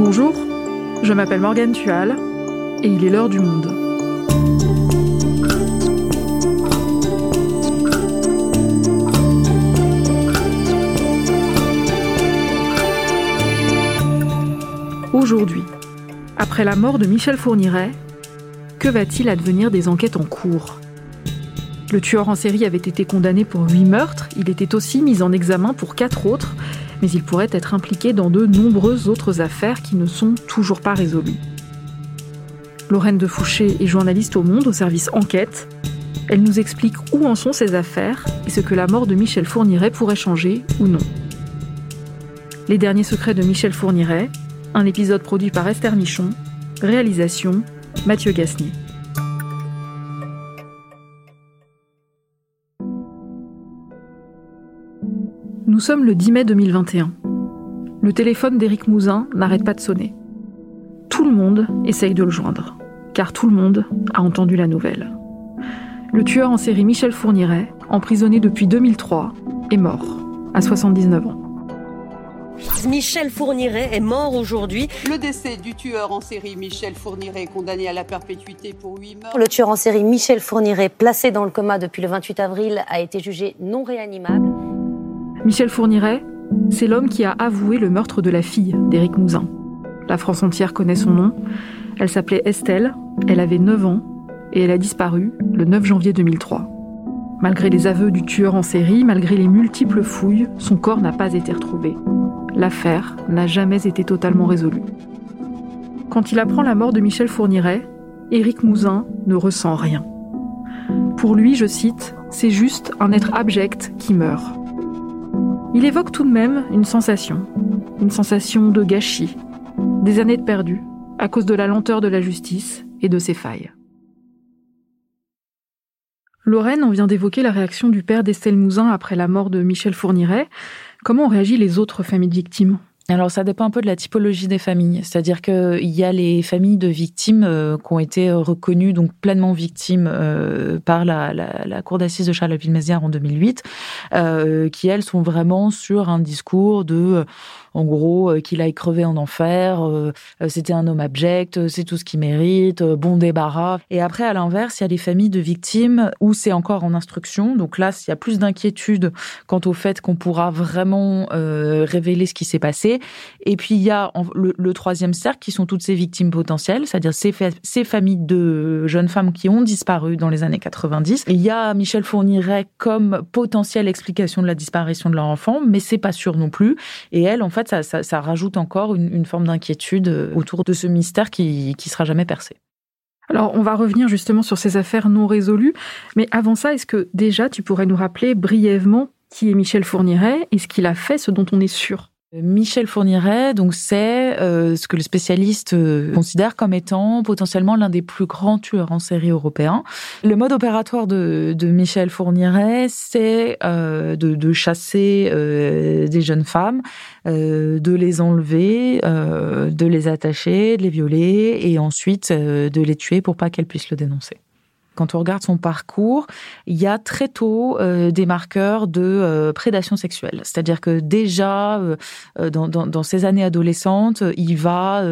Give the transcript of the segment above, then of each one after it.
Bonjour, je m'appelle Morgane Tual et il est l'heure du monde. Aujourd'hui, après la mort de Michel Fourniret, que va-t-il advenir des enquêtes en cours? Le tueur en série avait été condamné pour huit meurtres, il était aussi mis en examen pour quatre autres, mais il pourrait être impliqué dans de nombreuses autres affaires qui ne sont toujours pas résolues. Lorraine de Fouché est journaliste au Monde au service Enquête. Elle nous explique où en sont ces affaires et ce que la mort de Michel Fourniret pourrait changer ou non. Les derniers secrets de Michel Fourniret, un épisode produit par Esther Michon, réalisation Mathieu Gasnier. Nous sommes le 10 mai 2021. Le téléphone d'Éric Mouzin n'arrête pas de sonner. Tout le monde essaye de le joindre, car tout le monde a entendu la nouvelle. Le tueur en série Michel Fourniret, emprisonné depuis 2003, est mort, à 79 ans. Michel Fourniret est mort aujourd'hui. Le décès du tueur en série Michel Fourniret, condamné à la perpétuité pour huit meurtres. Le tueur en série Michel Fourniret, placé dans le coma depuis le 28 avril, a été jugé non réanimable. Michel Fourniret, c'est l'homme qui a avoué le meurtre de la fille d'Éric Mouzin. La France entière connaît son nom. Elle s'appelait Estelle, elle avait 9 ans et elle a disparu le 9 janvier 2003. Malgré les aveux du tueur en série, malgré les multiples fouilles, son corps n'a pas été retrouvé. L'affaire n'a jamais été totalement résolue. Quand il apprend la mort de Michel Fourniret, Éric Mouzin ne ressent rien. Pour lui, je cite, c'est juste un être abject qui meurt. Il évoque tout de même une sensation, une sensation de gâchis, des années de perdu, à cause de la lenteur de la justice et de ses failles. Lorraine, on vient d'évoquer la réaction du père d'Estelle Mouzin après la mort de Michel Fourniret. Comment ont réagi les autres familles de victimes? Alors ça dépend un peu de la typologie des familles, c'est-à-dire qu'il y a les familles de victimes euh, qui ont été reconnues donc pleinement victimes euh, par la, cour d'assises de Charleville-Mézières en 2008, euh, qui elles sont vraiment sur un discours de en gros, euh, qu'il aille crever en enfer, euh, euh, c'était un homme abject, c'est tout ce qu'il mérite, bon débarras. Et après, à l'inverse, il y a des familles de victimes où c'est encore en instruction. Donc là, il y a plus d'inquiétude quant au fait qu'on pourra vraiment révéler ce qui s'est passé. Et puis, il y a le, troisième cercle qui sont toutes ces victimes potentielles, c'est-à-dire ces, ces familles de jeunes femmes qui ont disparu dans les années 90. il y a Michel Fourniret comme potentielle explication de la disparition de leur enfant, mais c'est pas sûr non plus. Et elle, en fait, ça, rajoute encore une, forme d'inquiétude euh, autour de ce mystère qui, qui sera jamais percé. Alors, on va revenir justement sur ces affaires non résolues. Mais avant ça, est-ce que déjà tu pourrais nous rappeler brièvement qui est Michel Fourniret et ce qu'il a fait, ce dont on est sûr? Michel Fourniret, donc c'est euh, ce que le spécialiste euh, considère comme étant potentiellement l'un des plus grands tueurs en série européens. Le mode opératoire de, de Michel Fourniret, c'est euh, de, de, chasser des jeunes femmes, de les enlever, de les attacher, de les violer et ensuite de les tuer pour pas qu'elles puissent le dénoncer quand on regarde son parcours, il y a très tôt euh, des marqueurs de euh, prédation sexuelle. C'est-à-dire que déjà, euh, dans, ses années adolescentes, il va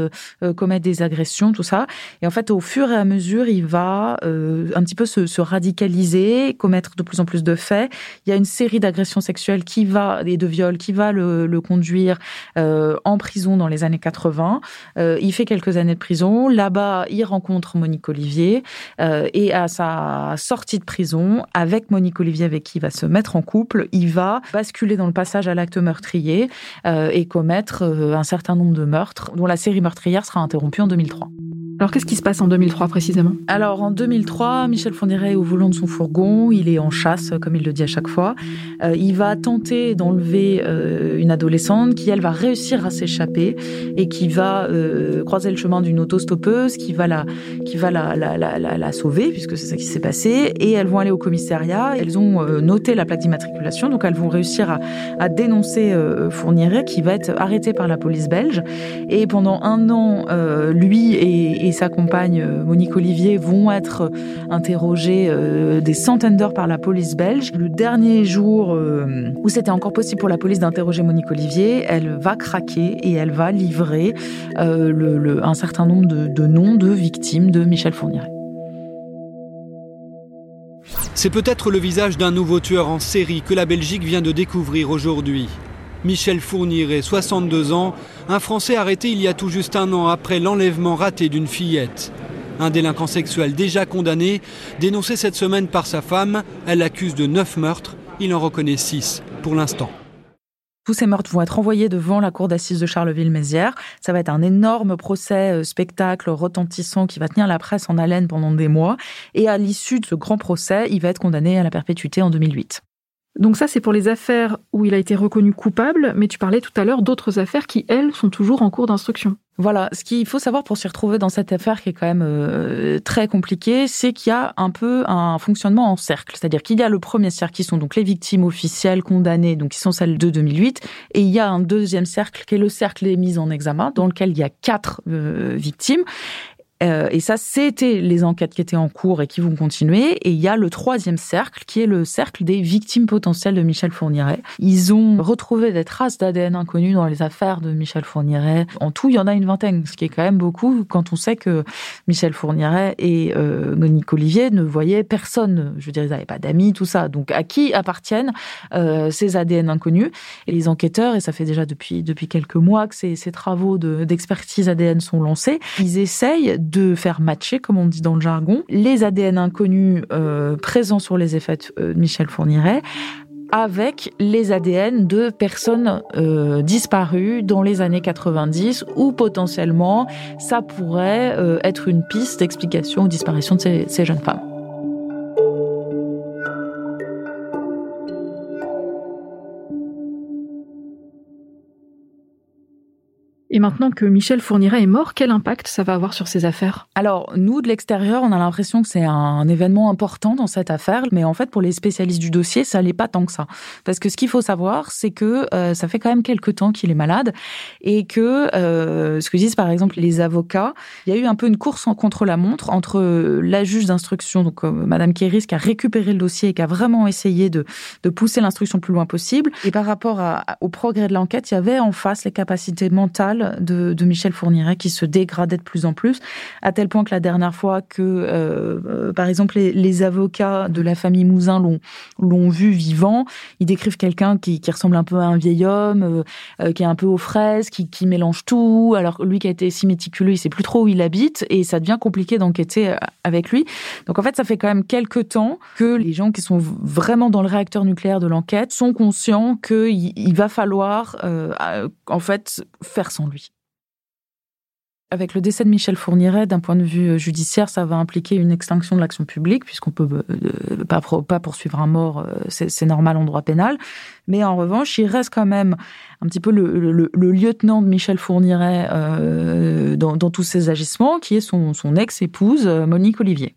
commettre des agressions, tout ça. Et en fait, au fur et à mesure, il va un petit peu se, se, radicaliser, commettre de plus en plus de faits. Il y a une série d'agressions sexuelles qui va et de viols qui va le, le conduire en prison dans les années 80. il fait quelques années de prison. Là-bas, il rencontre Monique Olivier et à sa sortie de prison, avec Monique Olivier, avec qui il va se mettre en couple, il va basculer dans le passage à l'acte meurtrier euh, et commettre euh, un certain nombre de meurtres, dont la série meurtrière sera interrompue en 2003. Alors qu'est-ce qui se passe en 2003 précisément? Alors en 2003, Michel Fourniret est au volant de son fourgon, il est en chasse comme il le dit à chaque fois. Euh, il va tenter d'enlever euh, une adolescente qui elle va réussir à s'échapper et qui va euh, croiser le chemin d'une autostoppeuse qui va la qui va la la, la, la, sauver puisque c'est qui s'est passé et elles vont aller au commissariat, elles ont euh, noté la plaque d'immatriculation donc elles vont réussir à, dénoncer euh, Fourniret qui va être arrêté par la police belge et pendant un an lui et et, sa compagne Monique Olivier vont être interrogés des centaines d'heures par la police belge. Le dernier jour où c'était encore possible pour la police d'interroger Monique Olivier, elle va craquer et elle va livrer un certain nombre de, de noms de victimes de Michel Fourniret. C'est peut-être le visage d'un nouveau tueur en série que la Belgique vient de découvrir aujourd'hui. Michel Fourniret, 62 ans, un Français arrêté il y a tout juste un an après l'enlèvement raté d'une fillette. Un délinquant sexuel déjà condamné, dénoncé cette semaine par sa femme, elle l'accuse de neuf meurtres, il en reconnaît six pour l'instant. Tous ces meurtres vont être envoyés devant la cour d'assises de Charleville-Mézières. Ça va être un énorme procès, euh, spectacle retentissant qui va tenir la presse en haleine pendant des mois. Et à l'issue de ce grand procès, il va être condamné à la perpétuité en 2008. Donc ça, c'est pour les affaires où il a été reconnu coupable, mais tu parlais tout à l'heure d'autres affaires qui, elles, sont toujours en cours d'instruction. Voilà, ce qu'il faut savoir pour s'y retrouver dans cette affaire qui est quand même euh, très compliquée, c'est qu'il y a un peu un fonctionnement en cercle. C'est-à-dire qu'il y a le premier cercle qui sont donc les victimes officielles condamnées, donc qui sont celles de 2008, et il y a un deuxième cercle qui est le cercle des mises en examen, dans lequel il y a quatre euh, victimes. Euh, et ça, c'était les enquêtes qui étaient en cours et qui vont continuer. Et il y a le troisième cercle, qui est le cercle des victimes potentielles de Michel Fourniret. Ils ont retrouvé des traces d'ADN inconnues dans les affaires de Michel Fourniret. En tout, il y en a une vingtaine, ce qui est quand même beaucoup quand on sait que Michel Fourniret et euh, Monique Olivier ne voyaient personne. Je veux dire, ils n'avaient pas d'amis, tout ça. Donc, à qui appartiennent euh, ces ADN inconnus Et les enquêteurs, et ça fait déjà depuis depuis quelques mois que ces, ces travaux d'expertise ADN sont lancés, ils essayent de faire matcher, comme on dit dans le jargon, les ADN inconnus euh, présents sur les effets euh, de Michel Fourniret avec les ADN de personnes euh, disparues dans les années 90 ou potentiellement ça pourrait être une piste d'explication aux disparitions de ces jeunes femmes. Et maintenant que Michel Fourniret est mort, quel impact ça va avoir sur ces affaires? Alors, nous, de l'extérieur, on a l'impression que c'est un événement important dans cette affaire, mais en fait, pour les spécialistes du dossier, ça n'est pas tant que ça. Parce que ce qu'il faut savoir, c'est que euh, ça fait quand même quelques temps qu'il est malade, et que, euh, ce que disent par exemple les avocats, il y a eu un peu une course en contre-la-montre entre la juge d'instruction, donc euh, Madame Kéris, qui a récupéré le dossier et qui a vraiment essayé de, pousser l'instruction plus loin possible, et par rapport à, au progrès de l'enquête, il y avait en face les capacités mentales de, Michel Fourniret qui se dégradait de plus en plus, à tel point que la dernière fois que, euh, euh, par exemple, les, avocats de la famille Mouzin l'ont vu vivant, ils décrivent quelqu'un qui, ressemble un peu à un vieil homme, euh, qui est un peu aux fraises, qui, mélange tout. Alors lui qui a été si méticuleux, il sait plus trop où il habite et ça devient compliqué d'enquêter avec lui. Donc en fait, ça fait quand même quelques temps que les gens qui sont vraiment dans le réacteur nucléaire de l'enquête sont conscients qu'il il va falloir en fait faire sans lui. Avec le décès de Michel Fourniret, d'un point de vue euh, judiciaire, ça va impliquer une extinction de l'action publique, puisqu'on peut euh, pas, pas poursuivre un mort, euh, c'est normal en droit pénal. Mais en revanche, il reste quand même un petit peu le, lieutenant de Michel Fourniret dans, tous ses agissements, qui est son ex-épouse, Monique Olivier.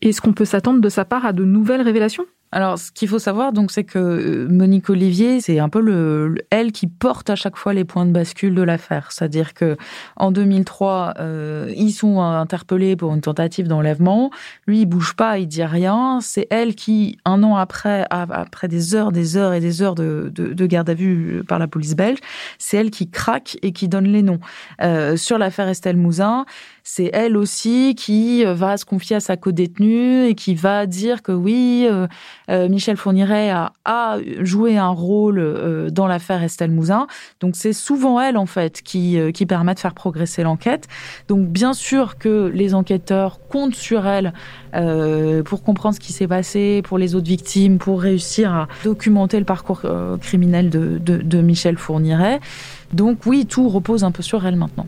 Est-ce qu'on peut s'attendre de sa part à de nouvelles révélations? Alors, ce qu'il faut savoir, donc, c'est que euh, Monique Olivier, c'est un peu le, elle qui porte à chaque fois les points de bascule de l'affaire. C'est-à-dire que en 2003, euh, ils sont interpellés pour une tentative d'enlèvement. Lui, il bouge pas, il dit rien. C'est elle qui, un an après, après des heures, des heures et des heures de, de, garde à vue par la police belge, c'est elle qui craque et qui donne les noms. Euh, sur l'affaire Estelle Mouzin, c'est elle aussi qui va se confier à sa co-détenue et qui va dire que oui, euh, euh, Michel Fourniret a, a, joué un rôle dans l'affaire Estelle Mouzin. Donc c'est souvent elle en fait qui, qui permet de faire progresser l'enquête. Donc bien sûr que les enquêteurs comptent sur elle pour comprendre ce qui s'est passé pour les autres victimes, pour réussir à documenter le parcours criminel de, de, de Michel Fourniret. Donc oui, tout repose un peu sur elle maintenant.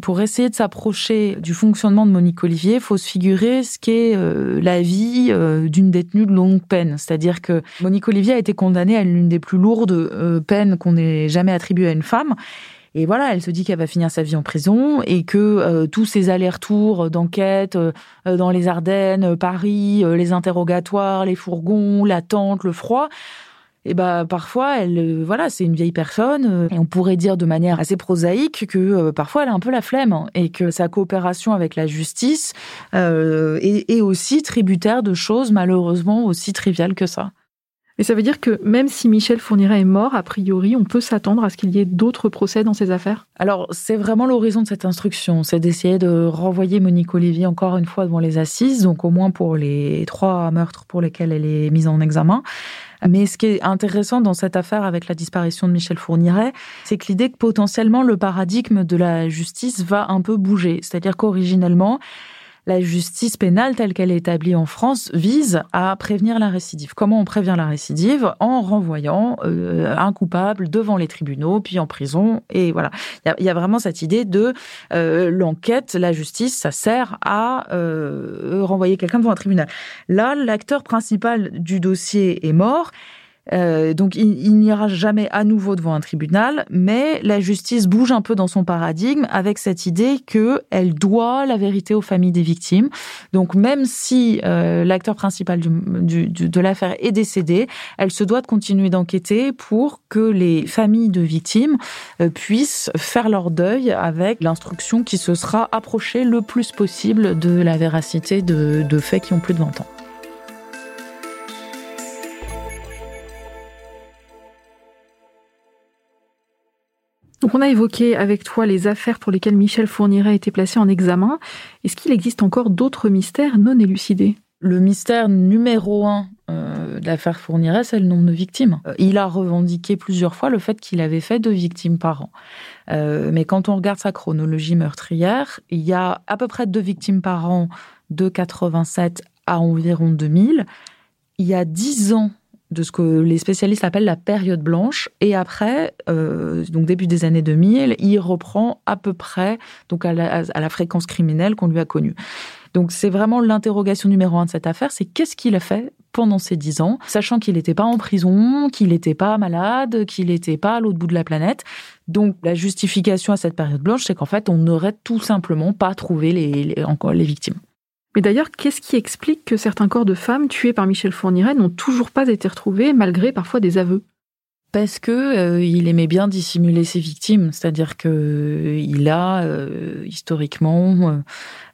Pour essayer de s'approcher du fonctionnement de Monique Olivier, il faut se figurer ce qu'est euh, la vie euh, d'une détenue de longue peine. C'est-à-dire que Monique Olivier a été condamnée à l'une des plus lourdes euh, peines qu'on ait jamais attribuées à une femme. Et voilà, elle se dit qu'elle va finir sa vie en prison et que tous ces allers-retours d'enquête dans les Ardennes, Paris, les interrogatoires, les fourgons, l'attente, le froid, et bah parfois elle euh, voilà c'est une vieille personne euh, et on pourrait dire de manière assez prosaïque que euh, parfois elle a un peu la flemme hein, et que sa coopération avec la justice est, est aussi tributaire de choses malheureusement aussi triviales que ça. Et ça veut dire que même si Michel Fourniret est mort, a priori, on peut s'attendre à ce qu'il y ait d'autres procès dans ces affaires? Alors, c'est vraiment l'horizon de cette instruction, c'est d'essayer de renvoyer Monique Olivier encore une fois devant les assises, donc au moins pour les trois meurtres pour lesquels elle est mise en examen. Mais ce qui est intéressant dans cette affaire avec la disparition de Michel Fourniret, c'est que l'idée que potentiellement le paradigme de la justice va un peu bouger. C'est-à-dire qu'originellement, la justice pénale telle qu'elle est établie en France vise à prévenir la récidive. Comment on prévient la récidive? En renvoyant euh, un coupable devant les tribunaux, puis en prison. Et voilà, il y, a, vraiment cette idée de euh, l'enquête, la justice, ça sert à euh, renvoyer quelqu'un devant un tribunal. Là, l'acteur principal du dossier est mort. Euh, donc il, n'ira jamais à nouveau devant un tribunal, mais la justice bouge un peu dans son paradigme avec cette idée que elle doit la vérité aux familles des victimes. Donc même si euh, l'acteur principal du, de l'affaire est décédé, elle se doit de continuer d'enquêter pour que les familles de victimes euh, puissent faire leur deuil avec l'instruction qui se sera approchée le plus possible de la véracité de, de faits qui ont plus de 20 ans. Donc on a évoqué avec toi les affaires pour lesquelles Michel Fourniret a été placé en examen. Est-ce qu'il existe encore d'autres mystères non élucidés? Le mystère numéro un euh, de l'affaire Fourniret, c'est le nombre de victimes. Euh, il a revendiqué plusieurs fois le fait qu'il avait fait deux victimes par an. Euh, mais quand on regarde sa chronologie meurtrière, il y a à peu près deux victimes par an de 87 à environ 2000. Il y a dix ans de ce que les spécialistes appellent la période blanche. Et après, euh, donc début des années 2000, il reprend à peu près donc à la, fréquence criminelle qu'on lui a connue. Donc c'est vraiment l'interrogation numéro un de cette affaire, c'est qu'est-ce qu'il a fait pendant ces dix ans, sachant qu'il n'était pas en prison, qu'il n'était pas malade, qu'il n'était pas à l'autre bout de la planète. Donc la justification à cette période blanche, c'est qu'en fait, on n'aurait tout simplement pas trouvé les, les, encore les victimes. Mais d'ailleurs, qu'est-ce qui explique que certains corps de femmes tués par Michel Fourniret n'ont toujours pas été retrouvés, malgré parfois des aveux? Parce que euh, il aimait bien dissimuler ses victimes, c'est-à-dire que euh, a euh, historiquement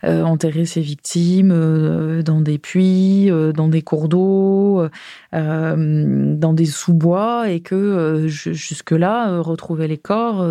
enterré ses victimes dans des puits, dans des cours d'eau, dans des sous-bois, et que jusque-là retrouver les corps,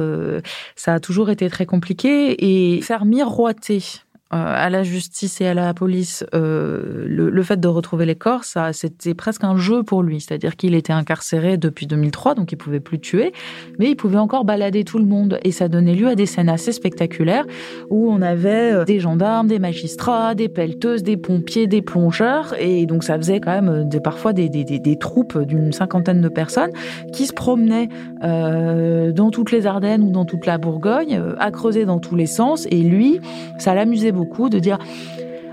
ça a toujours été très compliqué. Et faire miroiter à la justice et à la police euh, le, fait de retrouver les corps, c'était presque un jeu pour lui. C'est-à-dire qu'il était incarcéré depuis 2003, donc il pouvait plus tuer, mais il pouvait encore balader tout le monde. Et ça donnait lieu à des scènes assez spectaculaires où on avait euh, des gendarmes, des magistrats, des pelleteuses, des pompiers, des plongeurs. Et donc ça faisait quand même parfois des, troupes d'une cinquantaine de personnes qui se promenaient euh, dans toutes les Ardennes ou dans toute la Bourgogne, à creuser dans tous les sens. Et lui, ça l'amusait beaucoup de dire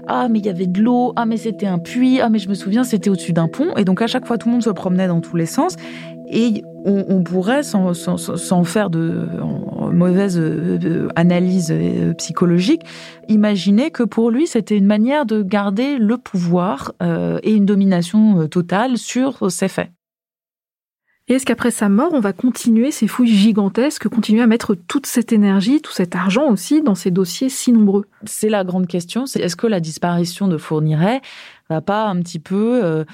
ah mais il y avait de l'eau, ah mais c'était un puits, ah mais je me souviens c'était au-dessus d'un pont. Et donc à chaque fois tout le monde se promenait dans tous les sens. Et on, pourrait sans, faire de mauvaise euh, analyse euh, psychologique. Imaginer que pour lui c'était une manière de garder le pouvoir euh, et une domination totale sur ses faits. Et est-ce qu'après sa mort, on va continuer ces fouilles gigantesques, continuer à mettre toute cette énergie, tout cet argent aussi dans ces dossiers si nombreux? C'est la grande question. Est-ce que la disparition de Fourniret va pas un petit peu euh,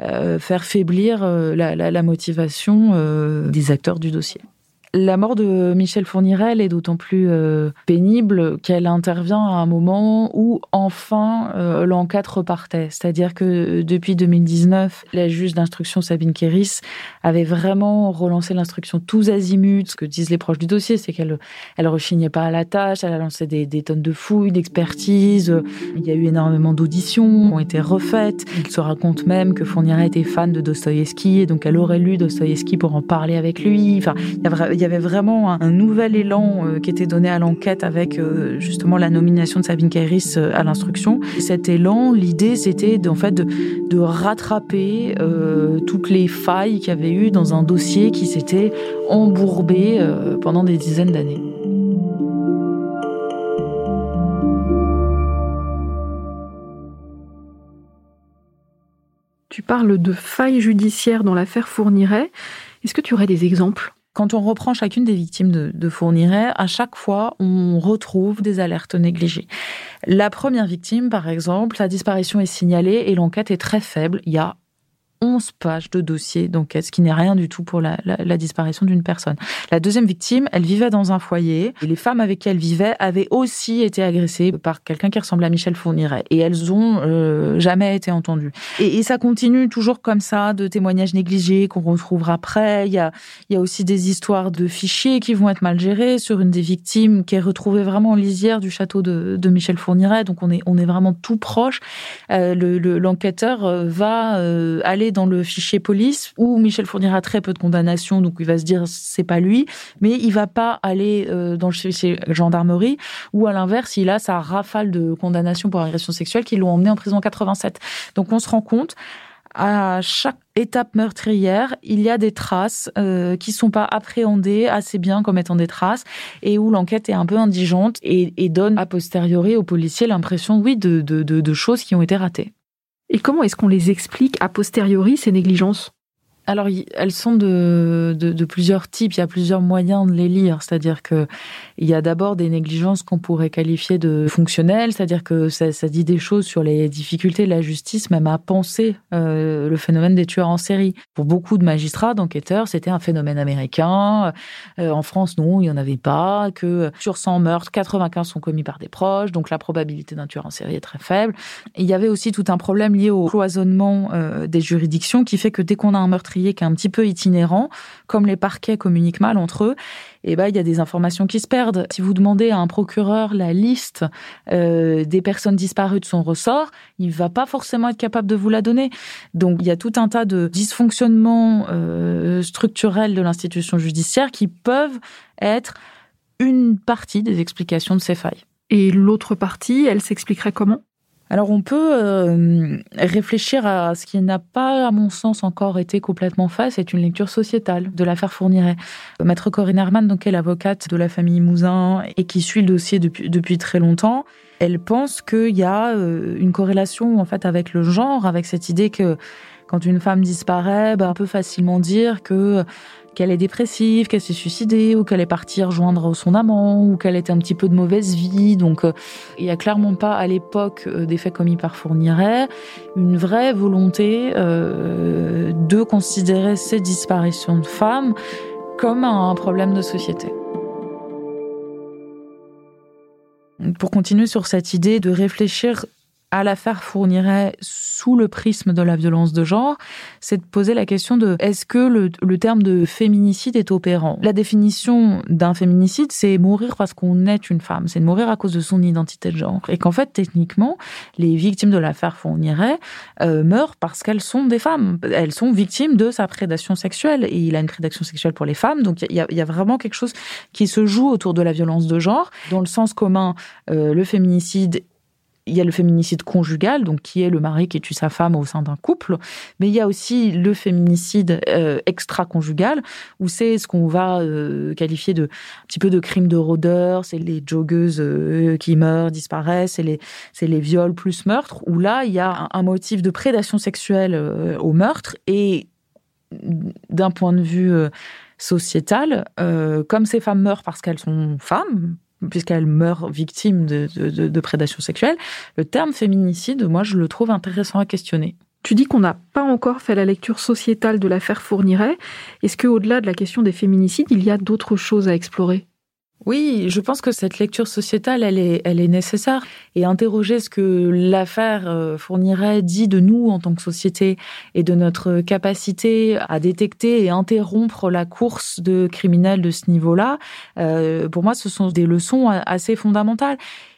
euh, faire faiblir euh, la, motivation des acteurs du dossier? La mort de Michel Fournirel est d'autant plus euh, pénible qu'elle intervient à un moment où enfin euh, l'enquête repartait. C'est-à-dire que depuis 2019, la juge d'instruction Sabine Kéris avait vraiment relancé l'instruction tous azimuts. Ce que disent les proches du dossier, c'est qu'elle elle rechignait pas à la tâche, elle a lancé des, tonnes de fouilles, d'expertises. Il y a eu énormément d'auditions qui ont été refaites. Il se raconte même que Fourniret était fan de Dostoïevski et donc elle aurait lu Dostoïevski pour en parler avec lui. Enfin, il y a y avait vraiment un, nouvel élan euh, qui était donné à l'enquête avec euh, justement la nomination de Sabine Kairis euh, à l'instruction. Cet élan, l'idée, c'était en fait de, de rattraper toutes les failles qu'il y avait eu dans un dossier qui s'était embourbé pendant des dizaines d'années. Tu parles de failles judiciaires dans l'affaire Fourniret. Est-ce que tu aurais des exemples? Quand on reprend chacune des victimes de, de Fourniret, à chaque fois, on retrouve des alertes négligées. La première victime, par exemple, sa disparition est signalée et l'enquête est très faible. Il y a 11 pages de dossier d'enquête, ce qui n'est rien du tout pour la, disparition d'une personne. La deuxième victime, elle vivait dans un foyer les femmes avec qui elle vivait avaient aussi été agressées par quelqu'un qui ressemblait à Michel Fourniret et elles ont euh, jamais été entendues. Et, ça continue toujours comme ça, de témoignages négligés qu'on retrouvera après. Il y, a, aussi des histoires de fichiers qui vont être mal gérés sur une des victimes qui est retrouvée vraiment en lisière du château de, Michel Fourniret. Donc on est, vraiment tout proche. Euh, L'enquêteur le, euh, va euh, aller dans le fichier police où Michel fournira très peu de condamnations, donc il va se dire c'est pas lui, mais il va pas aller euh, dans le fichier gendarmerie où à l'inverse il a sa rafale de condamnations pour agression sexuelle qui l'ont emmené en prison en 87. Donc on se rend compte à chaque étape meurtrière, il y a des traces euh, qui sont pas appréhendées assez bien comme étant des traces et où l'enquête est un peu indigente et, donne a posteriori aux policiers l'impression, oui, de choses qui ont été ratées. Et comment est-ce qu'on les explique a posteriori, ces négligences? Alors, elles sont de, de, plusieurs types. Il y a plusieurs moyens de les lire. C'est-à-dire que il y a d'abord des négligences qu'on pourrait qualifier de fonctionnelles, c'est-à-dire que ça, ça, dit des choses sur les difficultés de la justice, même à penser euh, le phénomène des tueurs en série. Pour beaucoup de magistrats, d'enquêteurs, c'était un phénomène américain. Euh, en France, non, il n'y en avait pas. Que sur 100 meurtres, 95 sont commis par des proches, donc la probabilité d'un tueur en série est très faible. il y avait aussi tout un problème lié au cloisonnement euh, des juridictions qui fait que dès qu'on a un meurtrier qui est un petit peu itinérant, comme les parquets communiquent mal entre eux, et eh ben, il y a des informations qui se perdent. Si vous demandez à un procureur la liste euh, des personnes disparues de son ressort, il va pas forcément être capable de vous la donner. Donc il y a tout un tas de dysfonctionnements euh, structurels de l'institution judiciaire qui peuvent être une partie des explications de ces failles. Et l'autre partie, elle s'expliquerait comment? Alors on peut euh, réfléchir à ce qui n'a pas, à mon sens, encore été complètement fait, c'est une lecture sociétale de l'affaire Fourniret. Maître Corinne Herman, donc, est l'avocate de la famille Mouzin et qui suit le dossier depuis, depuis très longtemps, elle pense qu'il y a euh, une corrélation en fait avec le genre, avec cette idée que quand une femme disparaît, ben, on peut facilement dire que qu'elle est dépressive, qu'elle s'est suicidée, ou qu'elle est partie rejoindre son amant, ou qu'elle était un petit peu de mauvaise vie. Donc, euh, il n'y a clairement pas à l'époque euh, des faits commis par Fourniret une vraie volonté euh, de considérer ces disparitions de femmes comme un problème de société. Pour continuer sur cette idée de réfléchir à l'affaire fournirait sous le prisme de la violence de genre, c'est de poser la question de est-ce que le, terme de féminicide est opérant? La définition d'un féminicide, c'est mourir parce qu'on est une femme, c'est mourir à cause de son identité de genre. Et qu'en fait, techniquement, les victimes de l'affaire Fourniret euh, meurent parce qu'elles sont des femmes. Elles sont victimes de sa prédation sexuelle. Et il a une prédation sexuelle pour les femmes. Donc il y, a, vraiment quelque chose qui se joue autour de la violence de genre. Dans le sens commun, euh, le féminicide il y a le féminicide conjugal, donc qui est le mari qui tue sa femme au sein d'un couple, mais il y a aussi le féminicide euh, extra-conjugal, où c'est ce qu'on va euh, qualifier de un petit peu de crime de rôdeur, c'est les joggeuses euh, qui meurent, disparaissent, c'est les, les viols plus meurtres, où là, il y a un, motif de prédation sexuelle au meurtre, et d'un point de vue sociétal, comme ces femmes meurent parce qu'elles sont femmes, puisqu'elle meurt victime de, de, prédation sexuelle, le terme féminicide, moi, je le trouve intéressant à questionner. Tu dis qu'on n'a pas encore fait la lecture sociétale de l'affaire Fourniret. Est-ce qu'au-delà de la question des féminicides, il y a d'autres choses à explorer? Oui, je pense que cette lecture sociétale, elle est, elle est nécessaire. Et interroger ce que l'affaire euh, fournirait dit de nous en tant que société et de notre capacité à détecter et interrompre la course de criminels de ce niveau-là, euh, pour moi, ce sont des leçons assez fondamentales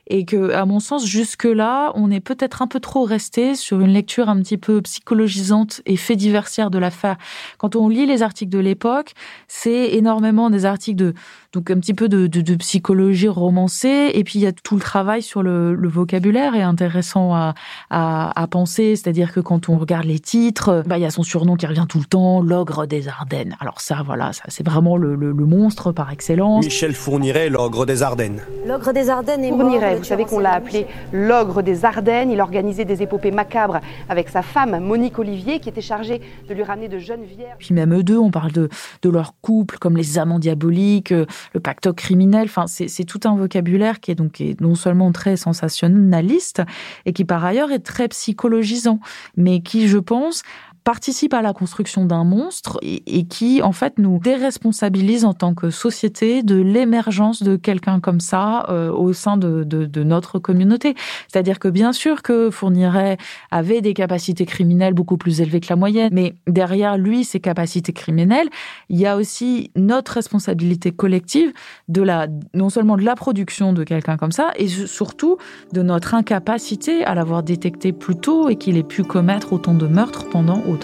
et que, à mon sens, jusque-là, on est peut-être un peu trop resté sur une lecture un petit peu psychologisante et fait diversière de l'affaire. Quand on lit les articles de l'époque, c'est énormément des articles de, donc un petit peu de, de, de, psychologie romancée, et puis il y a tout le travail sur le, le vocabulaire est intéressant à, à, à penser, c'est-à-dire que quand on regarde les titres, bah il y a son surnom qui revient tout le temps, l'ogre des Ardennes. Alors ça, voilà, ça c'est vraiment le, le, le, monstre par excellence. Michel Fourniret, l'ogre des Ardennes. L'ogre des Ardennes est mort Vous savez qu'on l'a appelé l'ogre des Ardennes. Il organisait des épopées macabres avec sa femme, Monique Olivier, qui était chargée de lui ramener de jeunes vierges. Puis même eux deux, on parle de, leur couple comme les amants diaboliques, euh, le pacte criminel. Enfin, c'est tout un vocabulaire qui est donc non seulement très sensationnaliste et qui par ailleurs est très psychologisant, mais qui, je pense, participe à la construction d'un monstre et, qui, en fait, nous déresponsabilise en tant que société de l'émergence de quelqu'un comme ça euh, au sein de, notre communauté. C'est-à-dire que bien sûr que Fourniret avait des capacités criminelles beaucoup plus élevées que la moyenne, mais derrière lui, ses capacités criminelles, il y a aussi notre responsabilité collective de la, non seulement de la production de quelqu'un comme ça, et surtout de notre incapacité à l'avoir détecté plus tôt et qu'il ait pu commettre autant de meurtres pendant autant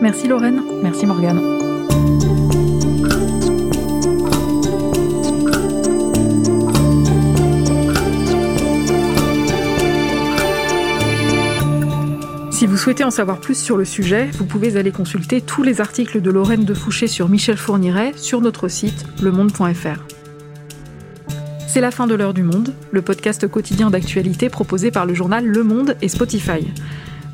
Merci Lorraine. Merci Morgane. Si vous souhaitez en savoir plus sur le sujet, vous pouvez aller consulter tous les articles de Lorraine de Fouché sur Michel Fourniret sur notre site lemonde.fr. C'est la fin de l'heure du monde, le podcast quotidien d'actualité proposé par le journal Le Monde et Spotify.